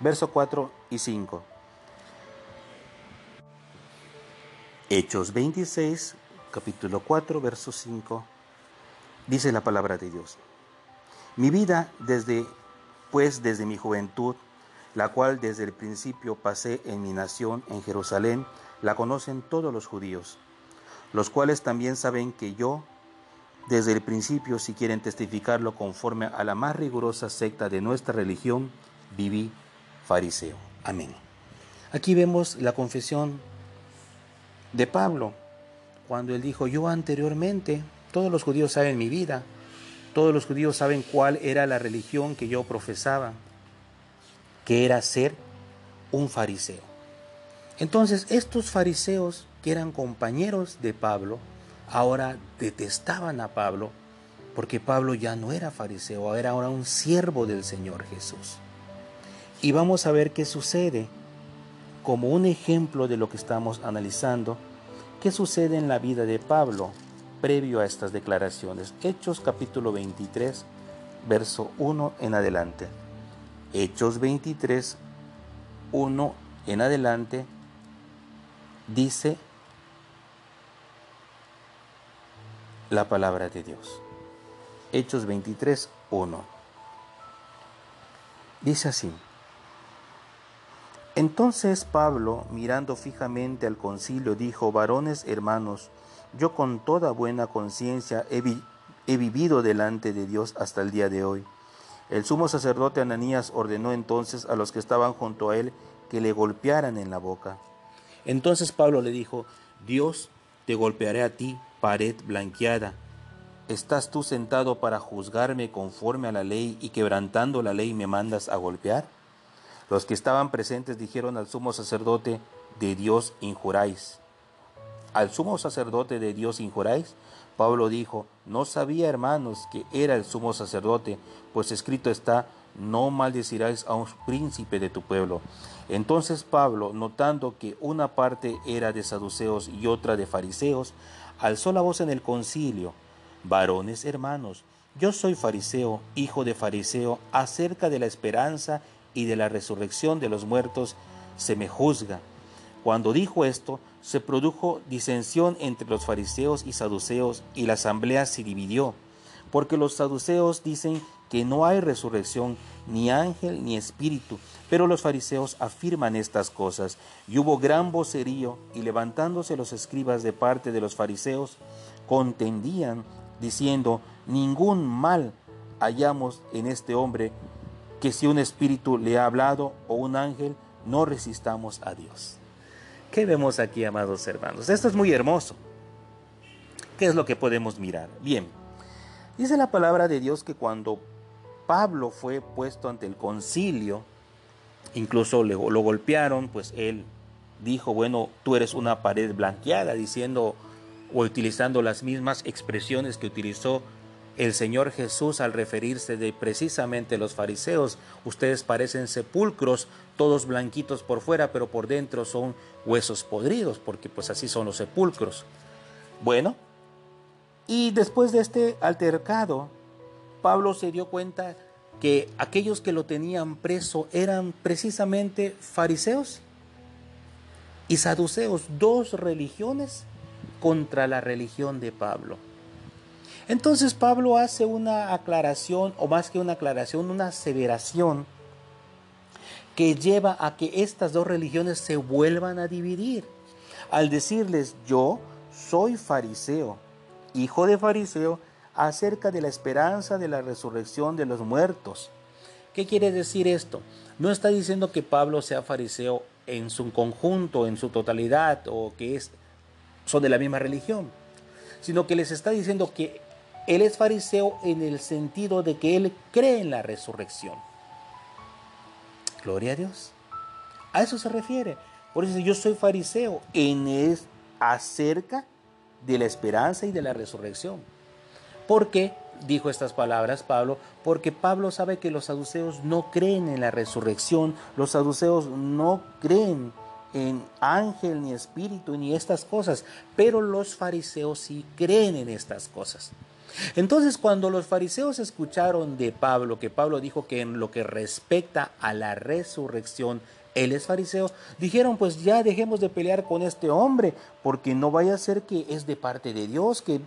verso 4 y 5. Hechos 26, capítulo 4, verso 5, dice la palabra de Dios. Mi vida desde, pues desde mi juventud, la cual desde el principio pasé en mi nación, en Jerusalén, la conocen todos los judíos, los cuales también saben que yo, desde el principio, si quieren testificarlo conforme a la más rigurosa secta de nuestra religión, viví fariseo. Amén. Aquí vemos la confesión de Pablo, cuando él dijo, yo anteriormente, todos los judíos saben mi vida, todos los judíos saben cuál era la religión que yo profesaba, que era ser un fariseo. Entonces, estos fariseos que eran compañeros de Pablo, ahora detestaban a Pablo porque Pablo ya no era fariseo, era ahora un siervo del Señor Jesús. Y vamos a ver qué sucede como un ejemplo de lo que estamos analizando, qué sucede en la vida de Pablo previo a estas declaraciones. Hechos capítulo 23, verso 1 en adelante. Hechos 23, 1 en adelante, dice la palabra de Dios. Hechos 23, 1. Dice así. Entonces Pablo, mirando fijamente al concilio, dijo, varones hermanos, yo con toda buena conciencia he, he, vivido delante de Dios hasta el día de hoy. El sumo sacerdote Ananías ordenó entonces a los que estaban junto a él que le golpearan en la boca. Entonces Pablo le dijo, Dios te golpearé a ti pared blanqueada. ¿Estás tú sentado para juzgarme conforme a la ley y quebrantando la ley me mandas a golpear? Los que estaban presentes dijeron al sumo sacerdote, de Dios injuráis. ¿Al sumo sacerdote de Dios injuráis? Pablo dijo, no sabía hermanos que era el sumo sacerdote, pues escrito está, no maldecirás a un príncipe de tu pueblo. Entonces Pablo, notando que una parte era de saduceos y otra de fariseos, alzó la voz en el concilio, varones hermanos, yo soy fariseo, hijo de fariseo, acerca de la esperanza y de la resurrección de los muertos se me juzga. Cuando dijo esto, se produjo disensión entre los fariseos y saduceos y la asamblea se dividió, porque los saduceos dicen que no hay resurrección, ni ángel, ni espíritu. Pero los fariseos afirman estas cosas. Y hubo gran vocerío, y levantándose los escribas de parte de los fariseos, contendían, diciendo, ningún mal hallamos en este hombre, que si un espíritu le ha hablado o un ángel, no resistamos a Dios. ¿Qué vemos aquí, amados hermanos? Esto es muy hermoso. ¿Qué es lo que podemos mirar? Bien, dice la palabra de Dios que cuando Pablo fue puesto ante el concilio, incluso lo golpearon, pues él dijo, bueno, tú eres una pared blanqueada, diciendo o utilizando las mismas expresiones que utilizó el Señor Jesús al referirse de precisamente los fariseos, ustedes parecen sepulcros, todos blanquitos por fuera, pero por dentro son huesos podridos, porque pues así son los sepulcros. Bueno, y después de este altercado, Pablo se dio cuenta que aquellos que lo tenían preso eran precisamente fariseos y saduceos, dos religiones contra la religión de Pablo. Entonces Pablo hace una aclaración, o más que una aclaración, una aseveración que lleva a que estas dos religiones se vuelvan a dividir. Al decirles, yo soy fariseo, hijo de fariseo, acerca de la esperanza de la resurrección de los muertos. ¿Qué quiere decir esto? No está diciendo que Pablo sea fariseo en su conjunto, en su totalidad, o que es, son de la misma religión, sino que les está diciendo que él es fariseo en el sentido de que él cree en la resurrección. Gloria a Dios. A eso se refiere. Por eso yo soy fariseo en es acerca de la esperanza y de la resurrección. ¿Por qué dijo estas palabras Pablo? Porque Pablo sabe que los saduceos no creen en la resurrección, los saduceos no creen en ángel ni espíritu ni estas cosas, pero los fariseos sí creen en estas cosas. Entonces cuando los fariseos escucharon de Pablo que Pablo dijo que en lo que respecta a la resurrección, él es fariseo, dijeron pues ya dejemos de pelear con este hombre, porque no vaya a ser que es de parte de Dios, que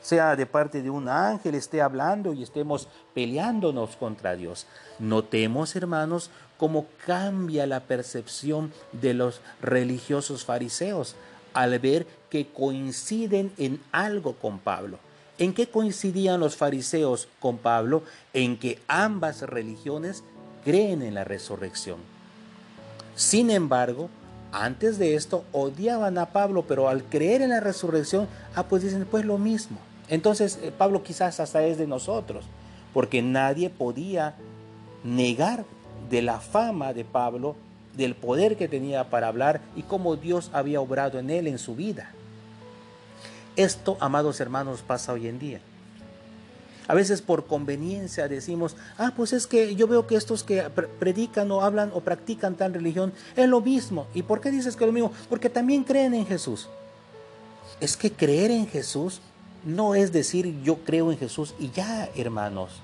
sea de parte de un ángel, esté hablando y estemos peleándonos contra Dios. Notemos, hermanos, cómo cambia la percepción de los religiosos fariseos al ver que coinciden en algo con Pablo. ¿En qué coincidían los fariseos con Pablo? En que ambas religiones creen en la resurrección. Sin embargo, antes de esto odiaban a Pablo, pero al creer en la resurrección, ah, pues dicen pues lo mismo. Entonces eh, Pablo quizás hasta es de nosotros, porque nadie podía negar de la fama de Pablo, del poder que tenía para hablar y cómo Dios había obrado en él en su vida. Esto, amados hermanos, pasa hoy en día. A veces por conveniencia decimos, ah, pues es que yo veo que estos que predican o hablan o practican tal religión es lo mismo. ¿Y por qué dices que es lo mismo? Porque también creen en Jesús. Es que creer en Jesús no es decir yo creo en Jesús y ya, hermanos.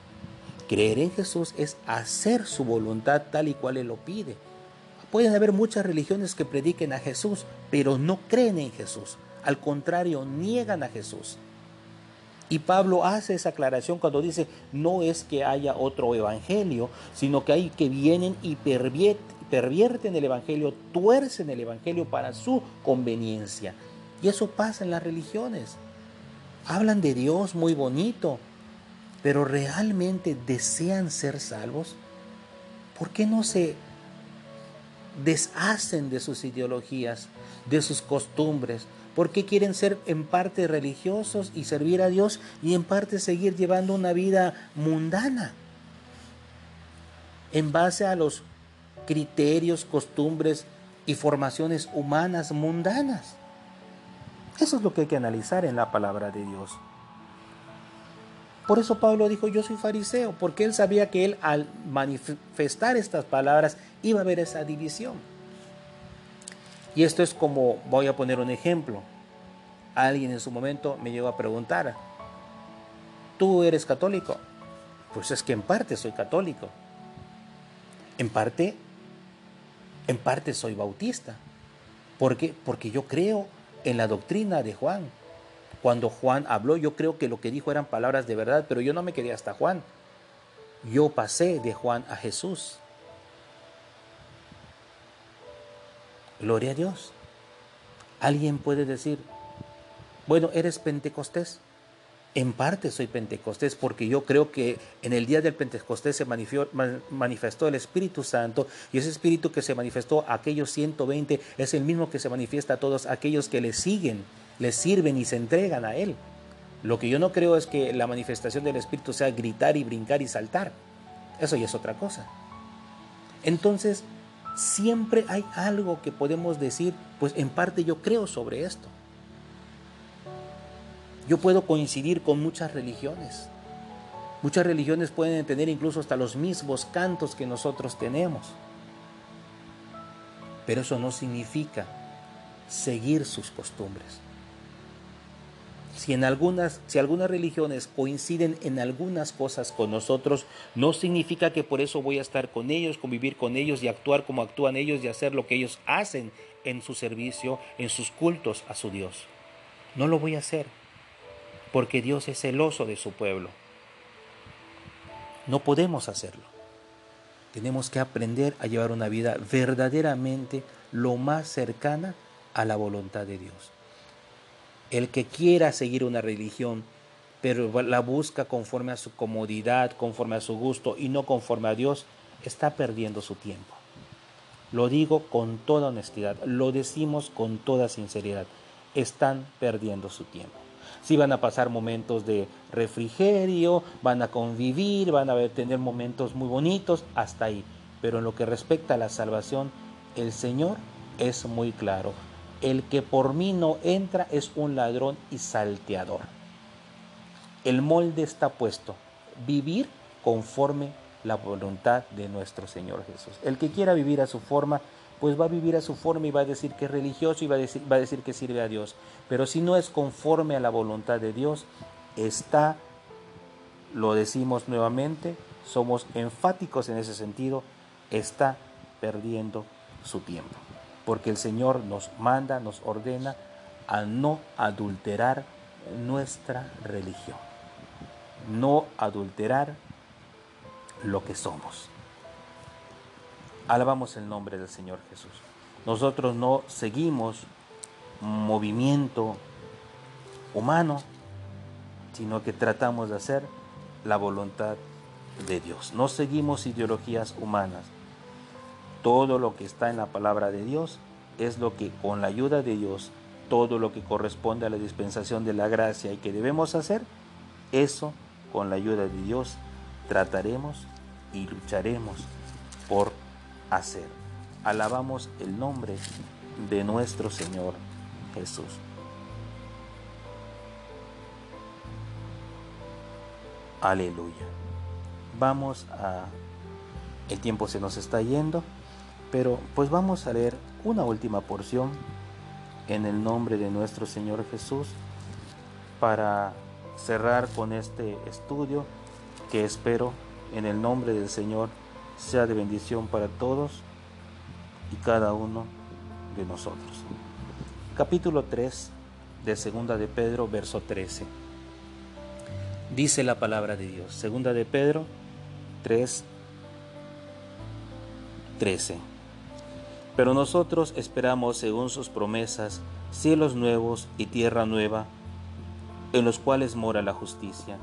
Creer en Jesús es hacer su voluntad tal y cual Él lo pide. Pueden haber muchas religiones que prediquen a Jesús, pero no creen en Jesús. Al contrario, niegan a Jesús. Y Pablo hace esa aclaración cuando dice, no es que haya otro evangelio, sino que hay que vienen y pervierten el evangelio, tuercen el evangelio para su conveniencia. Y eso pasa en las religiones. Hablan de Dios muy bonito, pero realmente desean ser salvos. ¿Por qué no se deshacen de sus ideologías, de sus costumbres, ¿Por qué quieren ser en parte religiosos y servir a Dios y en parte seguir llevando una vida mundana? En base a los criterios, costumbres y formaciones humanas mundanas. Eso es lo que hay que analizar en la palabra de Dios. Por eso Pablo dijo, yo soy fariseo, porque él sabía que él al manifestar estas palabras iba a haber esa división. Y esto es como, voy a poner un ejemplo. Alguien en su momento me llegó a preguntar, ¿tú eres católico? Pues es que en parte soy católico. En parte, en parte soy bautista. ¿Por qué? Porque yo creo en la doctrina de Juan. Cuando Juan habló, yo creo que lo que dijo eran palabras de verdad, pero yo no me quería hasta Juan. Yo pasé de Juan a Jesús. Gloria a Dios. Alguien puede decir, bueno, eres pentecostés. En parte soy pentecostés porque yo creo que en el día del Pentecostés se manifestó el Espíritu Santo y ese Espíritu que se manifestó a aquellos 120 es el mismo que se manifiesta a todos aquellos que le siguen, le sirven y se entregan a Él. Lo que yo no creo es que la manifestación del Espíritu sea gritar y brincar y saltar. Eso ya es otra cosa. Entonces, siempre hay algo que podemos decir, pues en parte yo creo sobre esto. Yo puedo coincidir con muchas religiones. Muchas religiones pueden tener incluso hasta los mismos cantos que nosotros tenemos. Pero eso no significa seguir sus costumbres. Si en algunas, si algunas religiones coinciden en algunas cosas con nosotros, no significa que por eso voy a estar con ellos, convivir con ellos y actuar como actúan ellos y hacer lo que ellos hacen en su servicio, en sus cultos a su Dios. No lo voy a hacer porque Dios es celoso de su pueblo. No podemos hacerlo. Tenemos que aprender a llevar una vida verdaderamente lo más cercana a la voluntad de Dios. El que quiera seguir una religión, pero la busca conforme a su comodidad, conforme a su gusto y no conforme a Dios, está perdiendo su tiempo. Lo digo con toda honestidad, lo decimos con toda sinceridad. Están perdiendo su tiempo. Si van a pasar momentos de refrigerio, van a convivir, van a tener momentos muy bonitos, hasta ahí. Pero en lo que respecta a la salvación, el Señor es muy claro. El que por mí no entra es un ladrón y salteador. El molde está puesto. Vivir conforme la voluntad de nuestro Señor Jesús. El que quiera vivir a su forma, pues va a vivir a su forma y va a decir que es religioso y va a decir, va a decir que sirve a Dios. Pero si no es conforme a la voluntad de Dios, está, lo decimos nuevamente, somos enfáticos en ese sentido, está perdiendo su tiempo. Porque el Señor nos manda, nos ordena a no adulterar nuestra religión, no adulterar lo que somos. Alabamos el nombre del Señor Jesús. Nosotros no seguimos movimiento humano, sino que tratamos de hacer la voluntad de Dios. No seguimos ideologías humanas. Todo lo que está en la palabra de Dios es lo que con la ayuda de Dios, todo lo que corresponde a la dispensación de la gracia y que debemos hacer, eso con la ayuda de Dios trataremos y lucharemos por hacer. Alabamos el nombre de nuestro Señor Jesús. Aleluya. Vamos a... El tiempo se nos está yendo, pero pues vamos a leer una última porción en el nombre de nuestro Señor Jesús para cerrar con este estudio que espero en el nombre del Señor sea de bendición para todos y cada uno de nosotros. Capítulo 3 de Segunda de Pedro, verso 13. Dice la palabra de Dios. Segunda de Pedro 3, 13. Pero nosotros esperamos, según sus promesas, cielos nuevos y tierra nueva, en los cuales mora la justicia.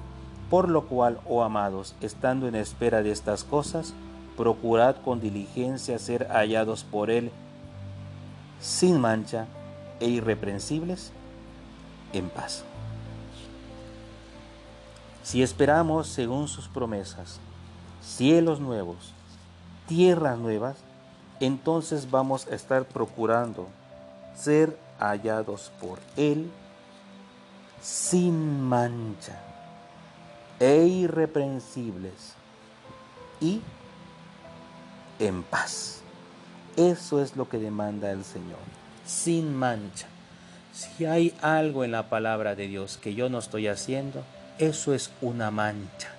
Por lo cual, oh amados, estando en espera de estas cosas, procurad con diligencia ser hallados por Él sin mancha e irreprensibles en paz. Si esperamos, según sus promesas, cielos nuevos, tierras nuevas, entonces vamos a estar procurando ser hallados por Él sin mancha e irreprensibles y en paz. Eso es lo que demanda el Señor, sin mancha. Si hay algo en la palabra de Dios que yo no estoy haciendo, eso es una mancha.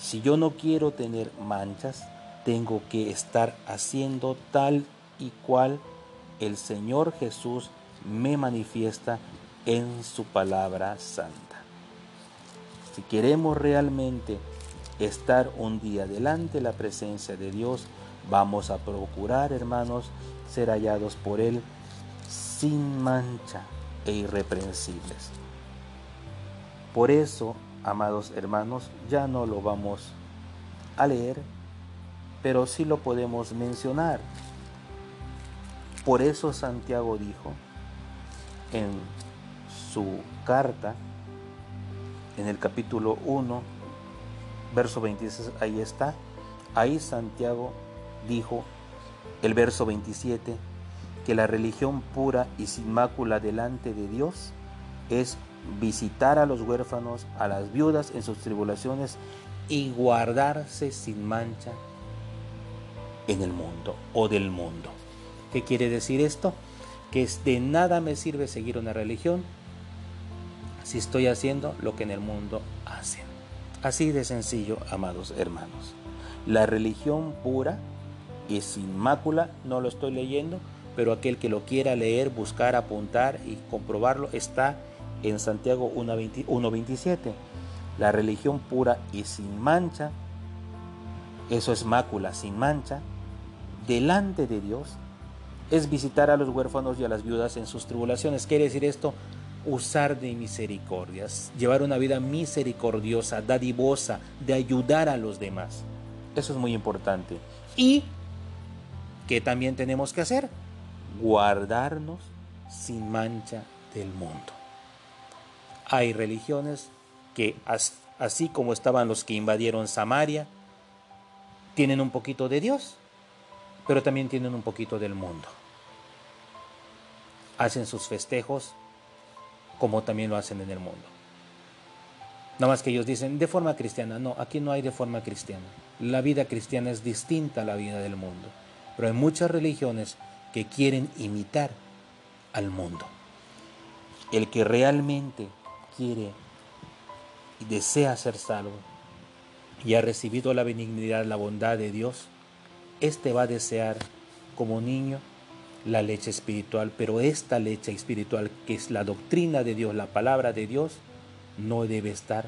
Si yo no quiero tener manchas, tengo que estar haciendo tal y cual el Señor Jesús me manifiesta en su palabra santa. Si queremos realmente estar un día delante de la presencia de Dios, vamos a procurar, hermanos, ser hallados por Él sin mancha e irreprensibles. Por eso, amados hermanos, ya no lo vamos a leer, pero sí lo podemos mencionar. Por eso Santiago dijo en su carta, en el capítulo 1, verso 26, ahí está, ahí Santiago dijo, el verso 27, que la religión pura y sin mácula delante de Dios es visitar a los huérfanos, a las viudas en sus tribulaciones y guardarse sin mancha en el mundo o del mundo. ¿Qué quiere decir esto? Que de nada me sirve seguir una religión si estoy haciendo lo que en el mundo hacen. Así de sencillo, amados hermanos. La religión pura y sin mácula, no lo estoy leyendo, pero aquel que lo quiera leer, buscar, apuntar y comprobarlo está en Santiago 1.27. La religión pura y sin mancha, eso es mácula, sin mancha, delante de Dios, es visitar a los huérfanos y a las viudas en sus tribulaciones. Quiere decir esto, usar de misericordias, llevar una vida misericordiosa, dadivosa, de ayudar a los demás. Eso es muy importante. Y ¿qué también tenemos que hacer? Guardarnos sin mancha del mundo. Hay religiones que así como estaban los que invadieron Samaria, tienen un poquito de Dios, pero también tienen un poquito del mundo. Hacen sus festejos como también lo hacen en el mundo. Nada más que ellos dicen de forma cristiana. No, aquí no hay de forma cristiana. La vida cristiana es distinta a la vida del mundo. Pero hay muchas religiones que quieren imitar al mundo. El que realmente quiere y desea ser salvo y ha recibido la benignidad, la bondad de Dios, éste va a desear como niño la leche espiritual, pero esta leche espiritual, que es la doctrina de Dios, la palabra de Dios, no debe estar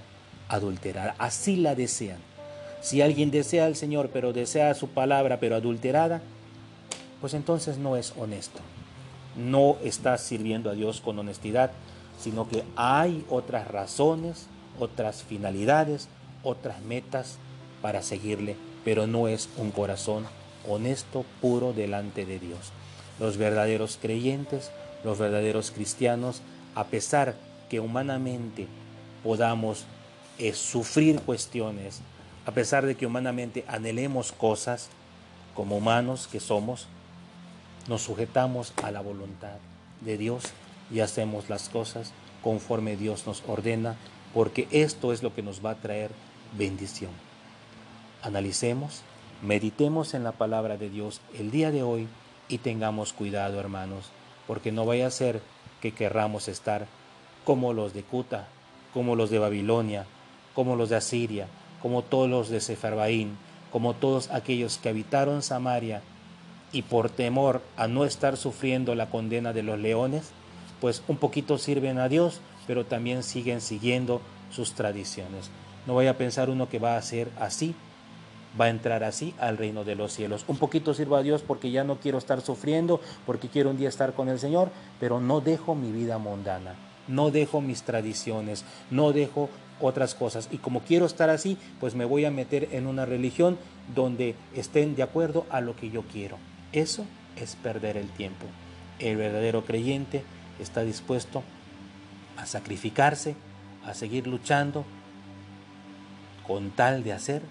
adulterada. Así la desean. Si alguien desea al Señor, pero desea su palabra, pero adulterada, pues entonces no es honesto. No está sirviendo a Dios con honestidad, sino que hay otras razones, otras finalidades, otras metas para seguirle, pero no es un corazón honesto, puro delante de Dios. Los verdaderos creyentes, los verdaderos cristianos, a pesar que humanamente podamos eh, sufrir cuestiones, a pesar de que humanamente anhelemos cosas, como humanos que somos, nos sujetamos a la voluntad de Dios y hacemos las cosas conforme Dios nos ordena, porque esto es lo que nos va a traer bendición. Analicemos, meditemos en la palabra de Dios el día de hoy y tengamos cuidado, hermanos, porque no vaya a ser que querramos estar como los de Cuta, como los de Babilonia, como los de Asiria, como todos los de Sefarbaín, como todos aquellos que habitaron Samaria y por temor a no estar sufriendo la condena de los leones, pues un poquito sirven a Dios, pero también siguen siguiendo sus tradiciones. No vaya a pensar uno que va a ser así, va a entrar así al reino de los cielos. Un poquito sirvo a Dios porque ya no quiero estar sufriendo, porque quiero un día estar con el Señor, pero no dejo mi vida mundana, no dejo mis tradiciones, no dejo otras cosas. Y como quiero estar así, pues me voy a meter en una religión donde estén de acuerdo a lo que yo quiero. Eso es perder el tiempo. El verdadero creyente está dispuesto a sacrificarse, a seguir luchando con tal de hacer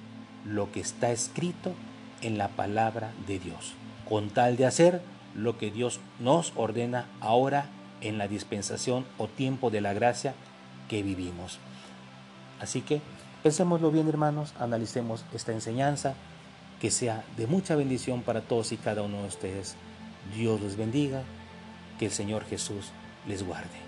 lo que está escrito en la palabra de Dios, con tal de hacer lo que Dios nos ordena ahora en la dispensación o tiempo de la gracia que vivimos. Así que pensémoslo bien hermanos, analicemos esta enseñanza, que sea de mucha bendición para todos y cada uno de ustedes. Dios los bendiga, que el Señor Jesús les guarde.